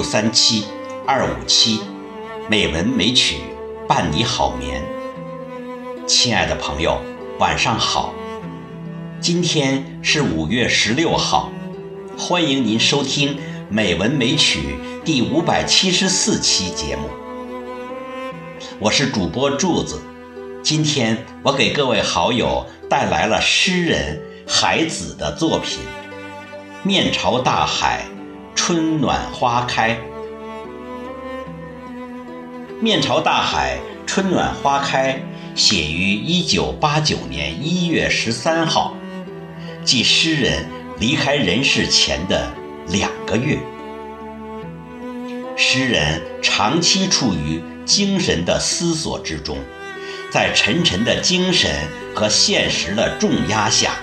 六三七二五七，美文美曲伴你好眠。亲爱的朋友，晚上好。今天是五月十六号，欢迎您收听《美文美曲》第五百七十四期节目。我是主播柱子，今天我给各位好友带来了诗人海子的作品《面朝大海，春暖花开》。面朝大海，春暖花开，写于一九八九年一月十三号，即诗人离开人世前的两个月。诗人长期处于精神的思索之中，在沉沉的精神和现实的重压下，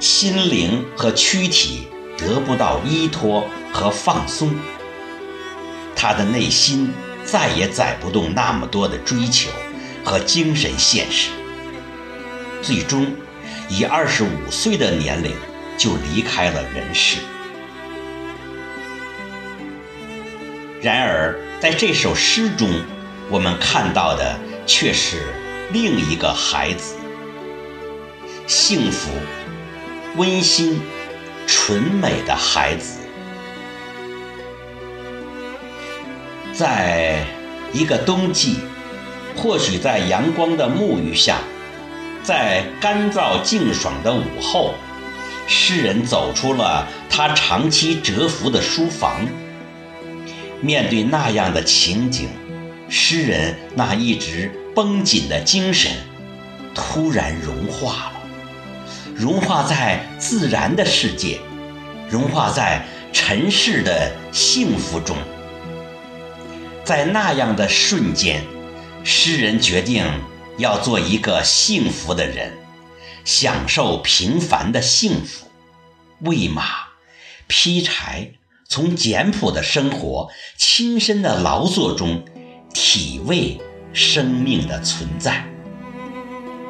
心灵和躯体得不到依托和放松，他的内心再也载不动那么多的追求和精神现实，最终以二十五岁的年龄就离开了人世。然而，在这首诗中，我们看到的却是另一个孩子，幸福、温馨、纯美的孩子。在一个冬季，或许在阳光的沐浴下，在干燥静爽的午后，诗人走出了他长期蛰伏的书房。面对那样的情景，诗人那一直绷紧的精神突然融化了，融化在自然的世界，融化在尘世的幸福中。在那样的瞬间，诗人决定要做一个幸福的人，享受平凡的幸福，喂马，劈柴。从简朴的生活、亲身的劳作中，体味生命的存在；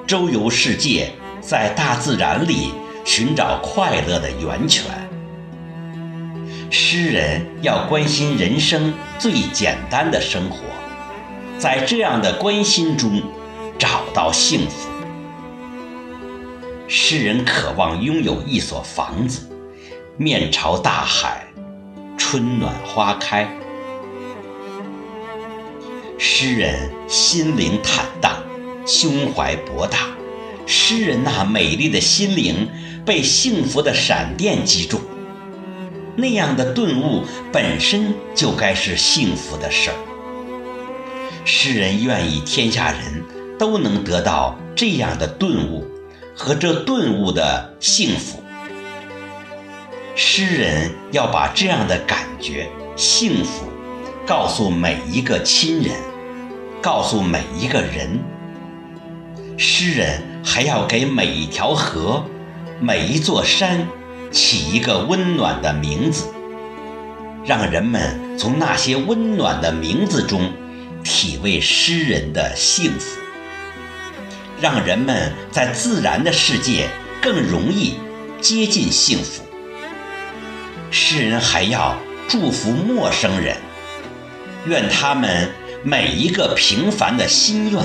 周游世界，在大自然里寻找快乐的源泉。诗人要关心人生最简单的生活，在这样的关心中找到幸福。诗人渴望拥有一所房子，面朝大海。春暖花开，诗人心灵坦荡，胸怀博大。诗人那美丽的心灵被幸福的闪电击中，那样的顿悟本身就该是幸福的事儿。诗人愿意天下人都能得到这样的顿悟和这顿悟的幸福。诗人要把这样的感觉、幸福，告诉每一个亲人，告诉每一个人。诗人还要给每一条河、每一座山起一个温暖的名字，让人们从那些温暖的名字中体味诗人的幸福，让人们在自然的世界更容易接近幸福。诗人还要祝福陌生人，愿他们每一个平凡的心愿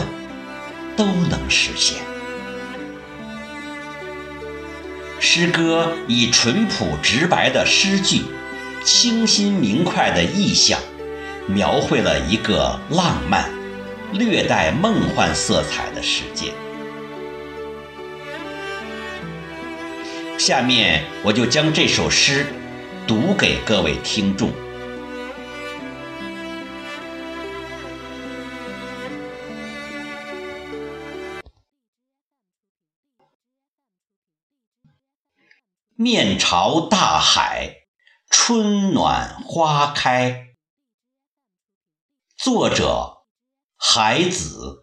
都能实现。诗歌以淳朴直白的诗句、清新明快的意象，描绘了一个浪漫、略带梦幻色彩的世界。下面我就将这首诗。读给各位听众，《面朝大海，春暖花开》，作者海子。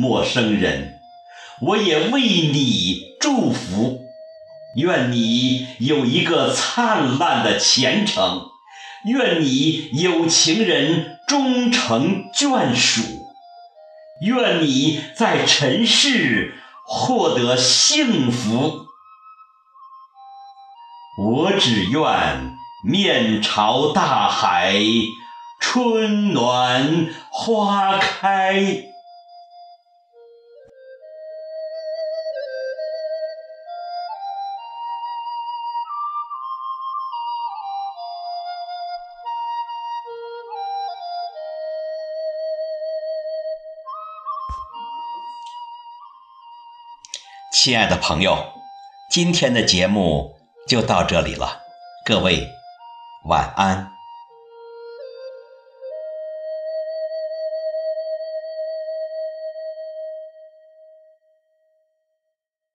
陌生人，我也为你祝福，愿你有一个灿烂的前程，愿你有情人终成眷属，愿你在尘世获得幸福。我只愿面朝大海，春暖花开。亲爱的朋友，今天的节目就到这里了，各位晚安。